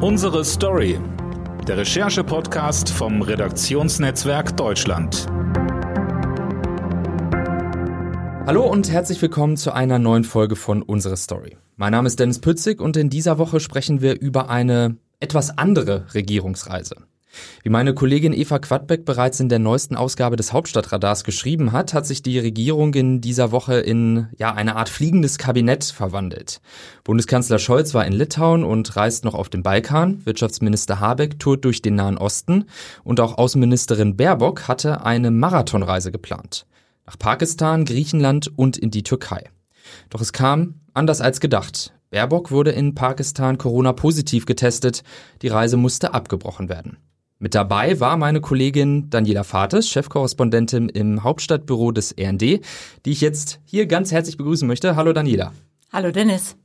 Unsere Story. Der Recherche-Podcast vom Redaktionsnetzwerk Deutschland. Hallo und herzlich willkommen zu einer neuen Folge von Unsere Story. Mein Name ist Dennis Pützig und in dieser Woche sprechen wir über eine etwas andere Regierungsreise. Wie meine Kollegin Eva Quadbeck bereits in der neuesten Ausgabe des Hauptstadtradars geschrieben hat, hat sich die Regierung in dieser Woche in ja eine Art fliegendes Kabinett verwandelt. Bundeskanzler Scholz war in Litauen und reist noch auf den Balkan. Wirtschaftsminister Habeck tourt durch den Nahen Osten und auch Außenministerin Baerbock hatte eine Marathonreise geplant. Nach Pakistan, Griechenland und in die Türkei. Doch es kam anders als gedacht. Baerbock wurde in Pakistan Corona positiv getestet. Die Reise musste abgebrochen werden. Mit dabei war meine Kollegin Daniela Fates, Chefkorrespondentin im Hauptstadtbüro des RND, die ich jetzt hier ganz herzlich begrüßen möchte. Hallo Daniela. Hallo Dennis.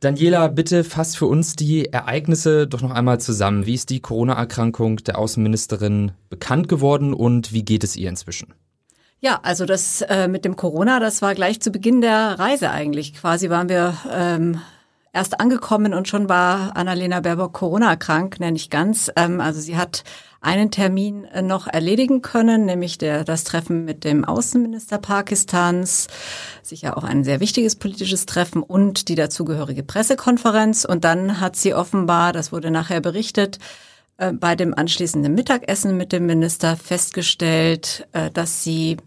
Daniela, bitte fass für uns die Ereignisse doch noch einmal zusammen. Wie ist die Corona-Erkrankung der Außenministerin bekannt geworden und wie geht es ihr inzwischen? Ja, also das äh, mit dem Corona, das war gleich zu Beginn der Reise eigentlich. Quasi waren wir ähm, erst angekommen und schon war Annalena Baerbock Corona krank, nenne ich ganz. Ähm, also sie hat einen Termin äh, noch erledigen können, nämlich der, das Treffen mit dem Außenminister Pakistans, sicher auch ein sehr wichtiges politisches Treffen und die dazugehörige Pressekonferenz. Und dann hat sie offenbar, das wurde nachher berichtet, äh, bei dem anschließenden Mittagessen mit dem Minister festgestellt, äh, dass sie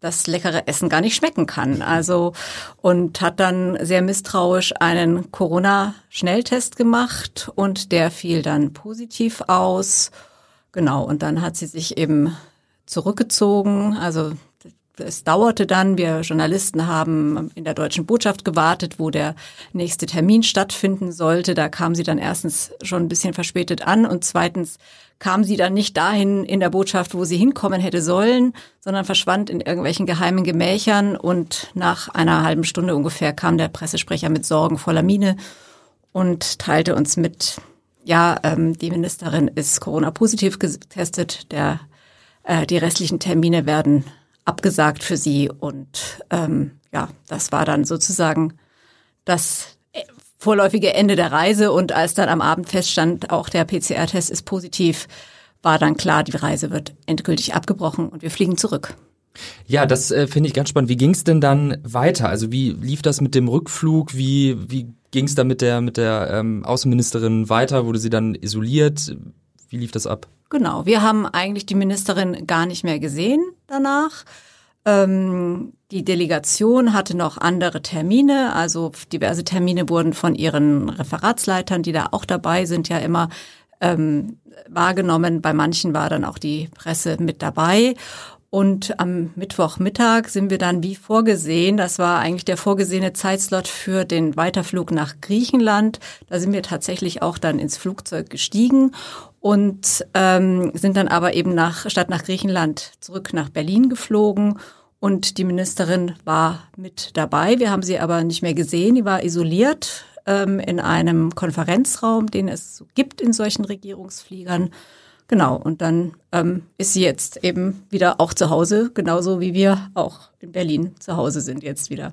das leckere Essen gar nicht schmecken kann. Also und hat dann sehr misstrauisch einen Corona-Schnelltest gemacht und der fiel dann positiv aus. Genau, und dann hat sie sich eben zurückgezogen. Also es dauerte dann, wir Journalisten haben in der deutschen Botschaft gewartet, wo der nächste Termin stattfinden sollte. Da kam sie dann erstens schon ein bisschen verspätet an und zweitens kam sie dann nicht dahin in der Botschaft, wo sie hinkommen hätte sollen, sondern verschwand in irgendwelchen geheimen Gemächern. Und nach einer halben Stunde ungefähr kam der Pressesprecher mit sorgenvoller Miene und teilte uns mit, ja, ähm, die Ministerin ist Corona-positiv getestet, der, äh, die restlichen Termine werden abgesagt für sie und ähm, ja, das war dann sozusagen das vorläufige Ende der Reise und als dann am Abend feststand, auch der PCR-Test ist positiv, war dann klar, die Reise wird endgültig abgebrochen und wir fliegen zurück. Ja, das äh, finde ich ganz spannend. Wie ging es denn dann weiter? Also wie lief das mit dem Rückflug? Wie, wie ging es da mit der, mit der ähm, Außenministerin weiter? Wurde sie dann isoliert? Wie lief das ab? Genau, wir haben eigentlich die Ministerin gar nicht mehr gesehen danach. Ähm, die Delegation hatte noch andere Termine, also diverse Termine wurden von ihren Referatsleitern, die da auch dabei sind, ja immer ähm, wahrgenommen. Bei manchen war dann auch die Presse mit dabei. Und am Mittwochmittag sind wir dann wie vorgesehen, das war eigentlich der vorgesehene Zeitslot für den Weiterflug nach Griechenland. Da sind wir tatsächlich auch dann ins Flugzeug gestiegen und ähm, sind dann aber eben nach, statt nach Griechenland zurück nach Berlin geflogen. Und die Ministerin war mit dabei. Wir haben sie aber nicht mehr gesehen. Die war isoliert ähm, in einem Konferenzraum, den es gibt in solchen Regierungsfliegern. Genau, und dann ähm, ist sie jetzt eben wieder auch zu Hause, genauso wie wir auch in Berlin zu Hause sind jetzt wieder.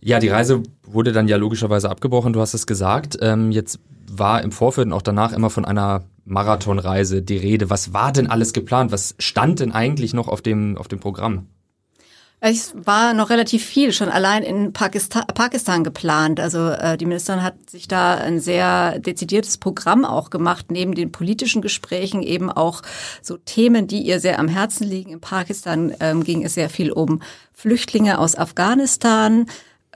Ja, die Reise wurde dann ja logischerweise abgebrochen, du hast es gesagt. Ähm, jetzt war im Vorfeld und auch danach immer von einer Marathonreise die Rede. Was war denn alles geplant? Was stand denn eigentlich noch auf dem, auf dem Programm? Es war noch relativ viel schon allein in Pakistan, Pakistan geplant. Also äh, die Ministerin hat sich da ein sehr dezidiertes Programm auch gemacht, neben den politischen Gesprächen eben auch so Themen, die ihr sehr am Herzen liegen. In Pakistan ähm, ging es sehr viel um Flüchtlinge aus Afghanistan,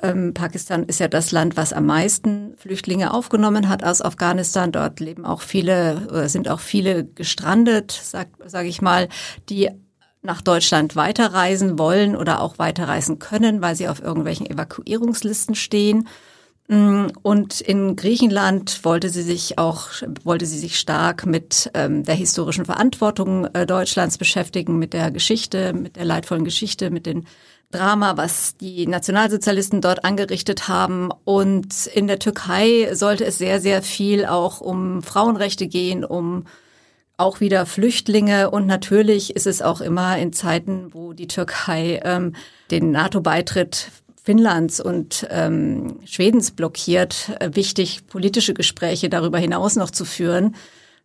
ähm, Pakistan ist ja das Land, was am meisten Flüchtlinge aufgenommen hat aus Afghanistan. Dort leben auch viele oder sind auch viele gestrandet, sag, sag ich mal, die nach Deutschland weiterreisen wollen oder auch weiterreisen können, weil sie auf irgendwelchen Evakuierungslisten stehen. Mm, und in Griechenland wollte sie sich auch, wollte sie sich stark mit ähm, der historischen Verantwortung äh, Deutschlands beschäftigen, mit der Geschichte, mit der leidvollen Geschichte, mit den Drama, was die Nationalsozialisten dort angerichtet haben. Und in der Türkei sollte es sehr, sehr viel auch um Frauenrechte gehen, um auch wieder Flüchtlinge. Und natürlich ist es auch immer in Zeiten, wo die Türkei ähm, den NATO-Beitritt Finnlands und ähm, Schwedens blockiert, äh, wichtig, politische Gespräche darüber hinaus noch zu führen.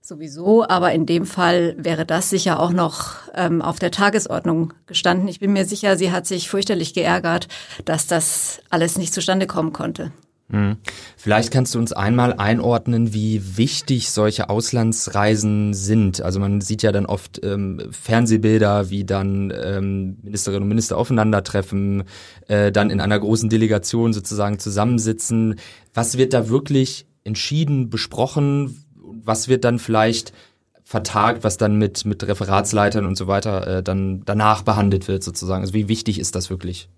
Sowieso, aber in dem Fall wäre das sicher auch noch ähm, auf der Tagesordnung gestanden. Ich bin mir sicher, sie hat sich fürchterlich geärgert, dass das alles nicht zustande kommen konnte. Hm. Vielleicht kannst du uns einmal einordnen, wie wichtig solche Auslandsreisen sind. Also man sieht ja dann oft ähm, Fernsehbilder, wie dann ähm, Ministerinnen und Minister aufeinandertreffen, äh, dann in einer großen Delegation sozusagen zusammensitzen. Was wird da wirklich entschieden, besprochen? Was wird dann vielleicht vertagt, was dann mit, mit Referatsleitern und so weiter äh, dann danach behandelt wird sozusagen? Also wie wichtig ist das wirklich?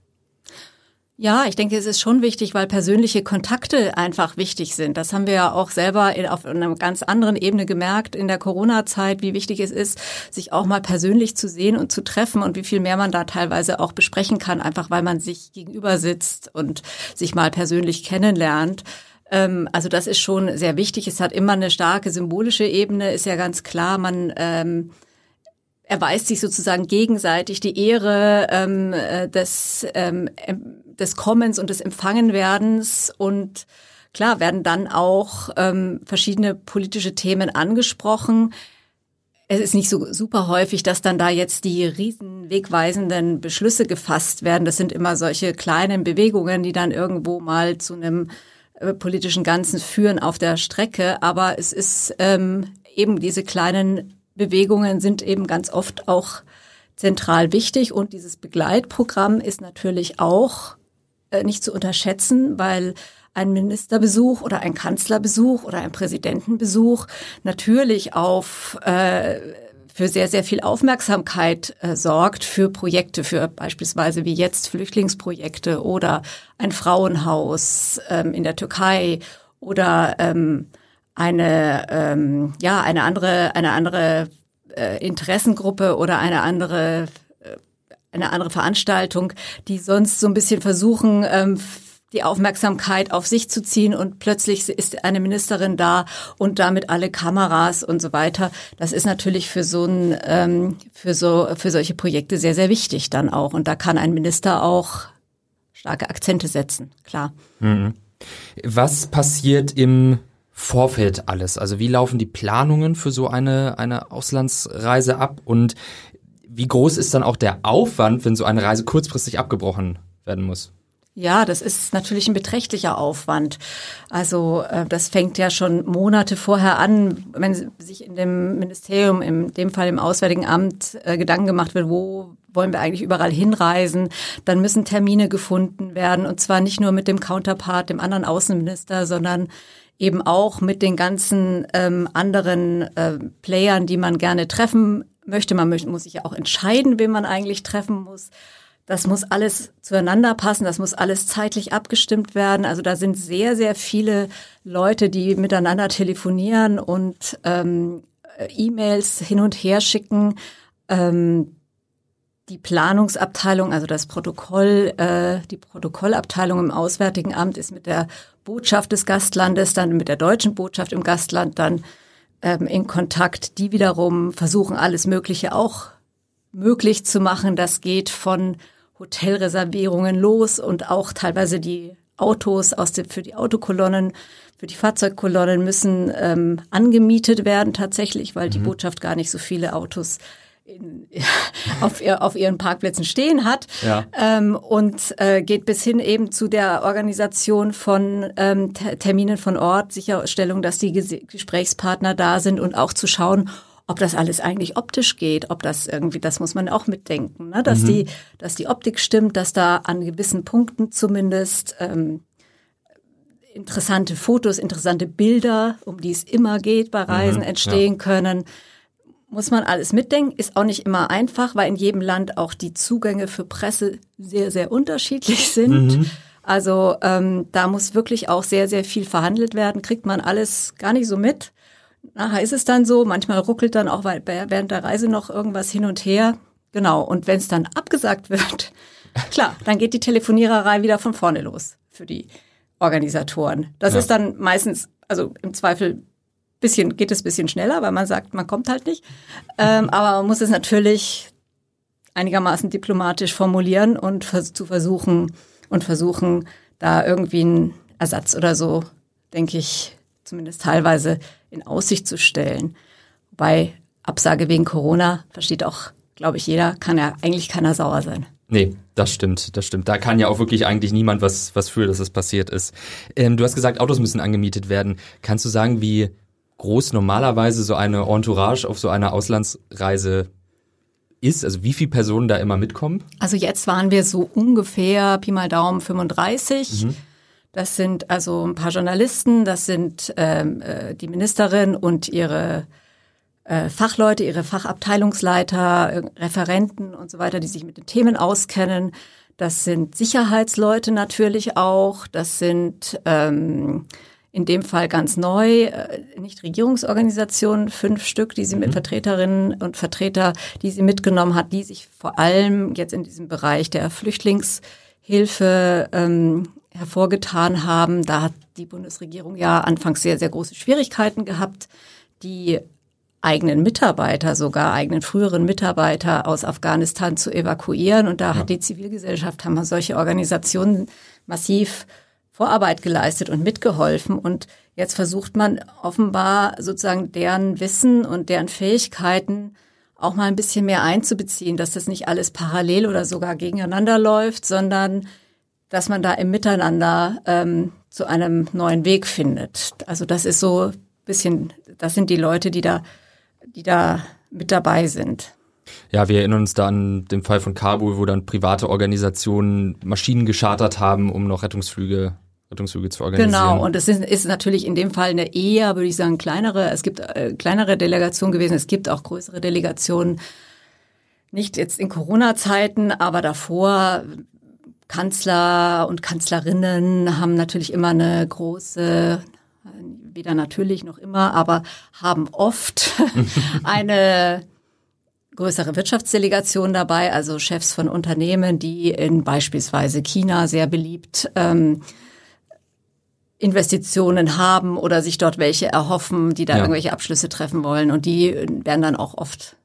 Ja, ich denke, es ist schon wichtig, weil persönliche Kontakte einfach wichtig sind. Das haben wir ja auch selber auf einer ganz anderen Ebene gemerkt in der Corona-Zeit, wie wichtig es ist, sich auch mal persönlich zu sehen und zu treffen und wie viel mehr man da teilweise auch besprechen kann, einfach weil man sich gegenüber sitzt und sich mal persönlich kennenlernt also das ist schon sehr wichtig. Es hat immer eine starke symbolische Ebene, ist ja ganz klar. Man ähm, erweist sich sozusagen gegenseitig die Ehre ähm, äh, des, ähm, des Kommens und des Empfangenwerdens und klar werden dann auch ähm, verschiedene politische Themen angesprochen. Es ist nicht so super häufig, dass dann da jetzt die riesen wegweisenden Beschlüsse gefasst werden. Das sind immer solche kleinen Bewegungen, die dann irgendwo mal zu einem äh, politischen Ganzen führen auf der Strecke. Aber es ist ähm, eben diese kleinen Bewegungen sind eben ganz oft auch zentral wichtig und dieses Begleitprogramm ist natürlich auch äh, nicht zu unterschätzen, weil ein Ministerbesuch oder ein Kanzlerbesuch oder ein Präsidentenbesuch natürlich auf äh, für sehr, sehr viel Aufmerksamkeit äh, sorgt für Projekte, für beispielsweise wie jetzt Flüchtlingsprojekte oder ein Frauenhaus ähm, in der Türkei oder ähm, eine ähm, ja eine andere eine andere äh, Interessengruppe oder eine andere äh, eine andere Veranstaltung, die sonst so ein bisschen versuchen ähm, die Aufmerksamkeit auf sich zu ziehen und plötzlich ist eine Ministerin da und damit alle Kameras und so weiter. Das ist natürlich für so ein ähm, für so für solche Projekte sehr sehr wichtig dann auch und da kann ein Minister auch starke Akzente setzen, klar. Mhm. Was passiert im Vorfeld alles? Also wie laufen die Planungen für so eine, eine Auslandsreise ab und wie groß ist dann auch der Aufwand, wenn so eine Reise kurzfristig abgebrochen werden muss? Ja, das ist natürlich ein beträchtlicher Aufwand. Also äh, das fängt ja schon Monate vorher an, wenn sich in dem Ministerium, in dem Fall im Auswärtigen Amt, äh, Gedanken gemacht wird, wo wollen wir eigentlich überall hinreisen. Dann müssen Termine gefunden werden und zwar nicht nur mit dem Counterpart, dem anderen Außenminister, sondern eben auch mit den ganzen ähm, anderen äh, Playern, die man gerne treffen möchte. Man muss sich ja auch entscheiden, wen man eigentlich treffen muss. Das muss alles zueinander passen, das muss alles zeitlich abgestimmt werden. Also da sind sehr, sehr viele Leute, die miteinander telefonieren und ähm, E-Mails hin und her schicken. Ähm, die Planungsabteilung, also das Protokoll, äh, die Protokollabteilung im Auswärtigen Amt ist mit der Botschaft des Gastlandes, dann mit der deutschen Botschaft im Gastland dann ähm, in Kontakt. Die wiederum versuchen alles Mögliche auch möglich zu machen. Das geht von Hotelreservierungen los und auch teilweise die Autos aus dem, für die Autokolonnen, für die Fahrzeugkolonnen müssen ähm, angemietet werden tatsächlich, weil mhm. die Botschaft gar nicht so viele Autos in, auf, ihr, auf ihren Parkplätzen stehen hat ja. ähm, und äh, geht bis hin eben zu der Organisation von ähm, Terminen von Ort, Sicherstellung, dass die Gesprächspartner da sind und auch zu schauen, ob das alles eigentlich optisch geht, ob das irgendwie, das muss man auch mitdenken, ne? dass mhm. die, dass die Optik stimmt, dass da an gewissen Punkten zumindest ähm, interessante Fotos, interessante Bilder, um die es immer geht bei Reisen, mhm, entstehen ja. können muss man alles mitdenken, ist auch nicht immer einfach, weil in jedem Land auch die Zugänge für Presse sehr, sehr unterschiedlich sind. Mhm. Also ähm, da muss wirklich auch sehr, sehr viel verhandelt werden, kriegt man alles gar nicht so mit. Nachher ist es dann so, manchmal ruckelt dann auch während der Reise noch irgendwas hin und her. Genau, und wenn es dann abgesagt wird, klar, dann geht die Telefoniererei wieder von vorne los für die Organisatoren. Das ja. ist dann meistens, also im Zweifel bisschen, geht es bisschen schneller, weil man sagt, man kommt halt nicht. Ähm, aber man muss es natürlich einigermaßen diplomatisch formulieren und vers zu versuchen, und versuchen da irgendwie einen Ersatz oder so, denke ich, zumindest teilweise in Aussicht zu stellen. Wobei Absage wegen Corona, versteht auch, glaube ich, jeder, kann ja eigentlich keiner sauer sein. Nee, das stimmt, das stimmt. Da kann ja auch wirklich eigentlich niemand was, was für, dass es passiert ist. Ähm, du hast gesagt, Autos müssen angemietet werden. Kannst du sagen, wie groß normalerweise so eine Entourage auf so einer Auslandsreise ist? Also wie viele Personen da immer mitkommen? Also jetzt waren wir so ungefähr, Pi mal Daumen, 35. Mhm. Das sind also ein paar Journalisten, das sind ähm, äh, die Ministerin und ihre äh, Fachleute, ihre Fachabteilungsleiter, äh, Referenten und so weiter, die sich mit den Themen auskennen. Das sind Sicherheitsleute natürlich auch. Das sind ähm, in dem Fall ganz neu, äh, nicht Regierungsorganisationen, fünf Stück, die sie mit mhm. Vertreterinnen und Vertreter, die sie mitgenommen hat, die sich vor allem jetzt in diesem Bereich der Flüchtlingshilfe ähm, hervorgetan haben. Da hat die Bundesregierung ja anfangs sehr, sehr große Schwierigkeiten gehabt, die eigenen Mitarbeiter, sogar eigenen früheren Mitarbeiter aus Afghanistan zu evakuieren. Und da ja. hat die Zivilgesellschaft, haben wir solche Organisationen massiv Vorarbeit geleistet und mitgeholfen. Und jetzt versucht man offenbar sozusagen deren Wissen und deren Fähigkeiten auch mal ein bisschen mehr einzubeziehen, dass das nicht alles parallel oder sogar gegeneinander läuft, sondern dass man da im Miteinander ähm, zu einem neuen Weg findet. Also das ist so ein bisschen, das sind die Leute, die da die da mit dabei sind. Ja, wir erinnern uns da an den Fall von Kabul, wo dann private Organisationen Maschinen geschartert haben, um noch Rettungsflüge Rettungsflüge zu organisieren. Genau, und es ist, ist natürlich in dem Fall eine eher, würde ich sagen, kleinere, es gibt äh, kleinere Delegationen gewesen, es gibt auch größere Delegationen, nicht jetzt in Corona-Zeiten, aber davor Kanzler und Kanzlerinnen haben natürlich immer eine große weder natürlich noch immer, aber haben oft eine größere Wirtschaftsdelegation dabei, also Chefs von Unternehmen, die in beispielsweise China sehr beliebt ähm, Investitionen haben oder sich dort welche erhoffen, die da ja. irgendwelche Abschlüsse treffen wollen. Und die werden dann auch oft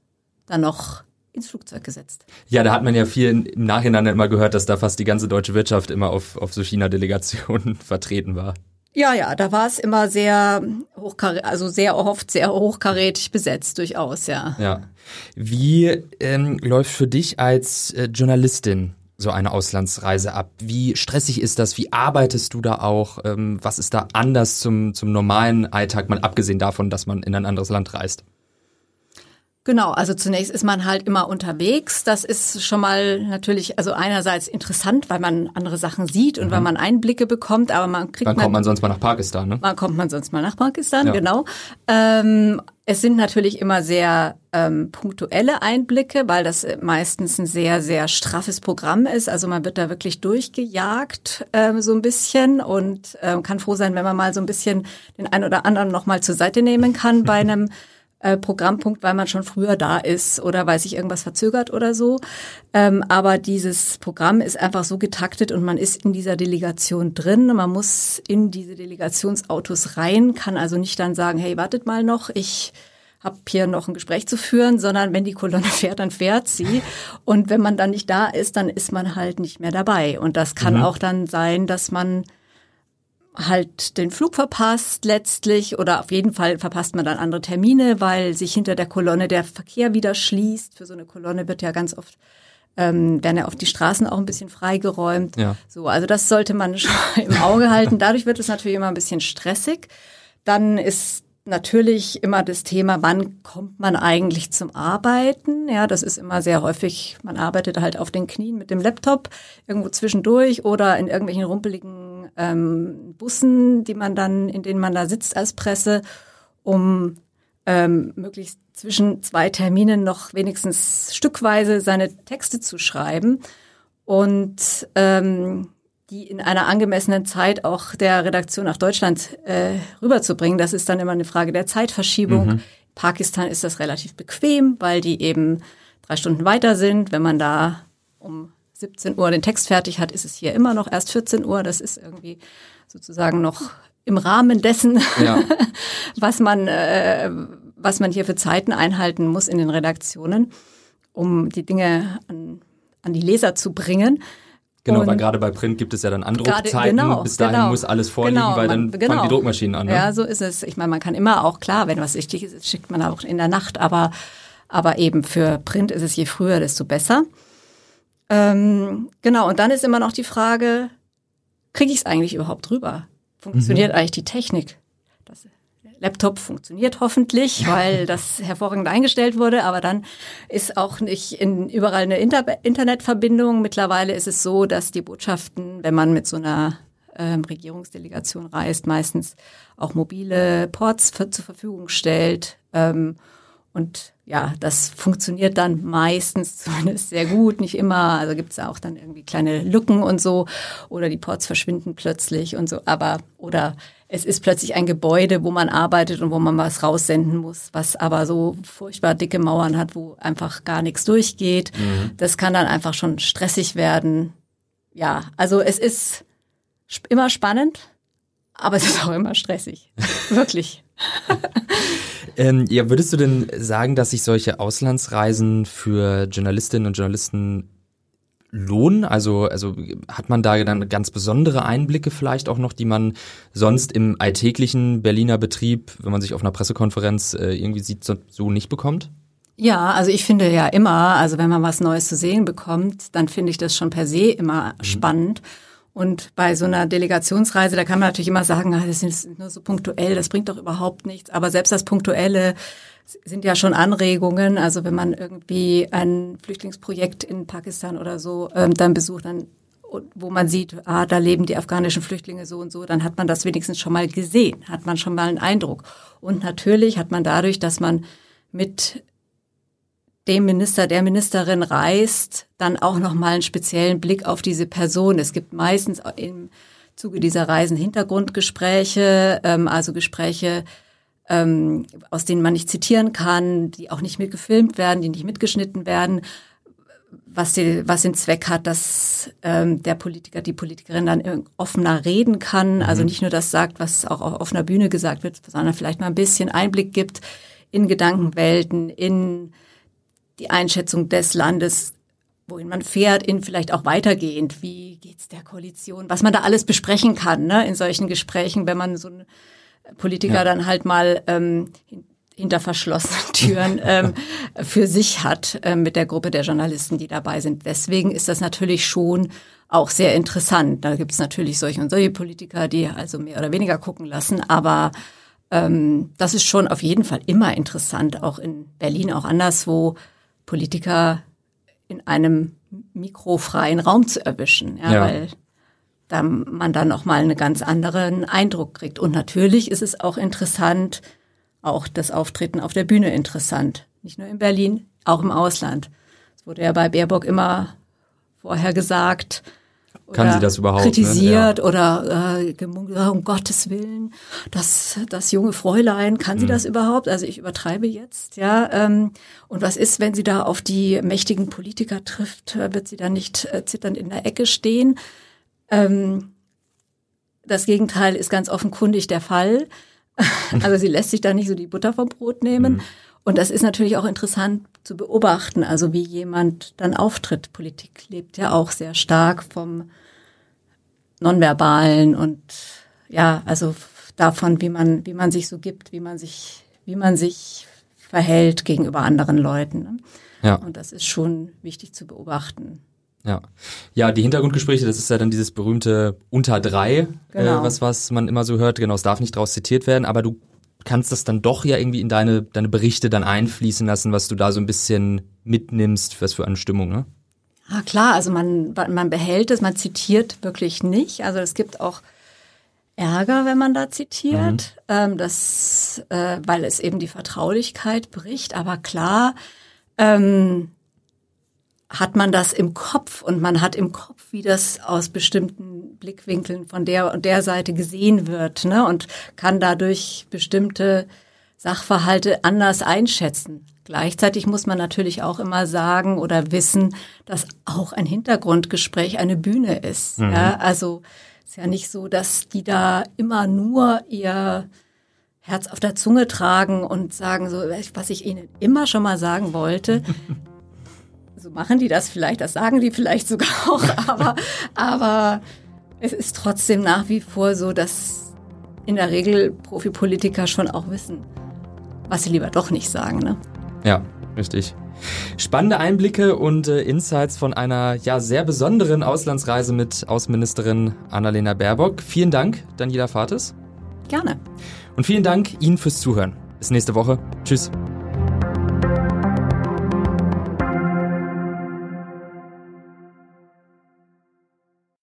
dann noch ins Flugzeug gesetzt. Ja, da hat man ja viel im Nachhinein immer gehört, dass da fast die ganze deutsche Wirtschaft immer auf, auf so China-Delegationen vertreten war. Ja, ja, da war es immer sehr hochkarätig, also sehr oft sehr hochkarätig besetzt, durchaus, ja. Ja. Wie ähm, läuft für dich als äh, Journalistin so eine Auslandsreise ab? Wie stressig ist das? Wie arbeitest du da auch? Ähm, was ist da anders zum, zum normalen Alltag, mal abgesehen davon, dass man in ein anderes Land reist? Genau, also zunächst ist man halt immer unterwegs. Das ist schon mal natürlich, also einerseits interessant, weil man andere Sachen sieht und mhm. weil man Einblicke bekommt, aber man kriegt. Wann kommt man sonst mal nach Pakistan, ne? Wann kommt man sonst mal nach Pakistan, ja. genau. Ähm, es sind natürlich immer sehr ähm, punktuelle Einblicke, weil das meistens ein sehr, sehr straffes Programm ist. Also man wird da wirklich durchgejagt, ähm, so ein bisschen und ähm, kann froh sein, wenn man mal so ein bisschen den einen oder anderen nochmal zur Seite nehmen kann bei einem äh, Programmpunkt, weil man schon früher da ist oder weil sich irgendwas verzögert oder so. Ähm, aber dieses Programm ist einfach so getaktet und man ist in dieser Delegation drin. Man muss in diese Delegationsautos rein, kann also nicht dann sagen, hey, wartet mal noch, ich habe hier noch ein Gespräch zu führen, sondern wenn die Kolonne fährt, dann fährt sie. Und wenn man dann nicht da ist, dann ist man halt nicht mehr dabei. Und das kann mhm. auch dann sein, dass man halt den Flug verpasst letztlich oder auf jeden Fall verpasst man dann andere Termine, weil sich hinter der Kolonne der Verkehr wieder schließt. Für so eine Kolonne wird ja ganz oft ähm, werden ja oft die Straßen auch ein bisschen freigeräumt. Ja. So, also das sollte man schon im Auge halten. Dadurch wird es natürlich immer ein bisschen stressig. Dann ist natürlich immer das Thema, wann kommt man eigentlich zum Arbeiten? Ja, das ist immer sehr häufig, man arbeitet halt auf den Knien mit dem Laptop irgendwo zwischendurch oder in irgendwelchen rumpeligen ähm, Bussen, die man dann, in denen man da sitzt als Presse, um ähm, möglichst zwischen zwei Terminen noch wenigstens stückweise seine Texte zu schreiben. Und ähm, die in einer angemessenen Zeit auch der Redaktion nach Deutschland äh, rüberzubringen. Das ist dann immer eine Frage der Zeitverschiebung. Mhm. Pakistan ist das relativ bequem, weil die eben drei Stunden weiter sind. Wenn man da um 17 Uhr den Text fertig hat, ist es hier immer noch erst 14 Uhr. Das ist irgendwie sozusagen noch im Rahmen dessen, ja. was man, äh, was man hier für Zeiten einhalten muss in den Redaktionen, um die Dinge an, an die Leser zu bringen. Genau, Und weil gerade bei Print gibt es ja dann Andruckzeiten. Genau, Bis dahin genau. muss alles vorliegen, Genau, weil dann man- genau. fangen die Druckmaschinen an. Ne? Ja, so ist es. Ich meine, man kann immer auch, klar, wenn was wichtig ist, schickt man auch in der Nacht, aber, aber eben für Print ist es je früher, desto besser. Ähm, genau, und dann ist immer noch die Frage, kriege ich es eigentlich überhaupt rüber? Funktioniert Mhm. eigentlich die Technik? Das Laptop funktioniert hoffentlich, weil das hervorragend eingestellt wurde, aber dann ist auch nicht in, überall eine Inter Internetverbindung. Mittlerweile ist es so, dass die Botschaften, wenn man mit so einer ähm, Regierungsdelegation reist, meistens auch mobile Ports für, zur Verfügung stellt. Ähm, und ja, das funktioniert dann meistens zumindest sehr gut, nicht immer. Also gibt es auch dann irgendwie kleine Lücken und so. Oder die Ports verschwinden plötzlich und so. Aber, oder es ist plötzlich ein Gebäude, wo man arbeitet und wo man was raussenden muss, was aber so furchtbar dicke Mauern hat, wo einfach gar nichts durchgeht. Das kann dann einfach schon stressig werden. Ja, also es ist immer spannend, aber es ist auch immer stressig. Wirklich. Ähm, ja, würdest du denn sagen, dass sich solche Auslandsreisen für Journalistinnen und Journalisten lohnen? Also, also hat man da dann ganz besondere Einblicke vielleicht auch noch, die man sonst im alltäglichen Berliner Betrieb, wenn man sich auf einer Pressekonferenz äh, irgendwie sieht, so, so nicht bekommt? Ja, also ich finde ja immer, also wenn man was Neues zu sehen bekommt, dann finde ich das schon per se immer spannend. Und bei so einer Delegationsreise, da kann man natürlich immer sagen, ah, das ist nur so punktuell, das bringt doch überhaupt nichts. Aber selbst das Punktuelle sind ja schon Anregungen. Also wenn man irgendwie ein Flüchtlingsprojekt in Pakistan oder so ähm, dann besucht, dann wo man sieht, ah, da leben die afghanischen Flüchtlinge so und so, dann hat man das wenigstens schon mal gesehen, hat man schon mal einen Eindruck. Und natürlich hat man dadurch, dass man mit dem Minister, der Ministerin reist, dann auch noch mal einen speziellen Blick auf diese Person. Es gibt meistens im Zuge dieser Reisen Hintergrundgespräche, ähm, also Gespräche, ähm, aus denen man nicht zitieren kann, die auch nicht mit gefilmt werden, die nicht mitgeschnitten werden, was, die, was den Zweck hat, dass ähm, der Politiker, die Politikerin dann offener reden kann, also nicht nur das sagt, was auch auf offener Bühne gesagt wird, sondern vielleicht mal ein bisschen Einblick gibt in Gedankenwelten, in die Einschätzung des Landes, wohin man fährt, in vielleicht auch weitergehend, wie geht's der Koalition, was man da alles besprechen kann, ne, in solchen Gesprächen, wenn man so einen Politiker Ja. dann halt mal ähm, hin- hinter verschlossenen Türen ähm, für sich hat ähm, mit der Gruppe der Journalisten, die dabei sind. Deswegen ist das natürlich schon auch sehr interessant. Da gibt es natürlich solche und solche Politiker, die also mehr oder weniger gucken lassen, aber ähm, das ist schon auf jeden Fall immer interessant, auch in Berlin, auch anderswo, Politiker in einem mikrofreien Raum zu erwischen, ja, Ja. weil da man dann noch mal einen ganz anderen Eindruck kriegt. Und natürlich ist es auch interessant, auch das Auftreten auf der Bühne interessant. Nicht nur in Berlin, auch im Ausland. Es wurde ja bei Baerbock immer vorher gesagt, Kann sie das überhaupt, ne? Kritisiert oder äh, gemunkelt, ah, um Gottes Willen, das, das junge Fräulein, kann Mhm. sie das überhaupt? Also ich übertreibe jetzt, ja. Ähm, und was ist, wenn sie da auf die mächtigen Politiker trifft? Wird sie dann nicht äh, zitternd in der Ecke stehen? Ähm, das Gegenteil ist ganz offenkundig der Fall. Also sie lässt sich da nicht so die Butter vom Brot nehmen. Und das ist natürlich auch interessant zu beobachten, also wie jemand dann auftritt. Politik lebt ja auch sehr stark vom Nonverbalen und ja, also davon, wie man, wie man sich so gibt, wie man sich, wie man sich verhält gegenüber anderen Leuten. Ne? Ja. Und das ist schon wichtig zu beobachten. Ja. Ja, die Hintergrundgespräche, das ist ja dann dieses berühmte unter drei, Genau. äh, was, was man immer so hört. Genau, es darf nicht draus zitiert werden, aber du kannst das dann doch ja irgendwie in deine, deine Berichte dann einfließen lassen, was du da so ein bisschen mitnimmst, was für eine Stimmung, ne? Ah, klar, also man, man behält es, man zitiert wirklich nicht. Also es gibt auch Ärger, wenn man da zitiert, ähm, das, äh, weil es eben die Vertraulichkeit bricht. Aber klar, ähm, hat man das im Kopf und man hat im Kopf, wie das aus bestimmten Blickwinkeln von der und der Seite gesehen wird, ne? Und kann dadurch bestimmte Sachverhalte anders einschätzen. Gleichzeitig muss man natürlich auch immer sagen oder wissen, dass auch ein Hintergrundgespräch eine Bühne ist. Ja, also ist ja nicht so, dass die da immer nur ihr Herz auf der Zunge tragen und sagen so, was ich ihnen immer schon mal sagen wollte. so machen die das vielleicht, das sagen die vielleicht sogar auch, aber, aber es ist trotzdem nach wie vor so, dass in der Regel Profipolitiker schon auch wissen, was sie lieber doch nicht sagen. Ne? Ja, richtig. Spannende Einblicke und äh, Insights von einer ja sehr besonderen Auslandsreise mit Außenministerin Annalena Baerbock. Vielen Dank, Daniela Fates. Gerne. Und vielen Dank Ihnen fürs Zuhören. Bis nächste Woche. Tschüss.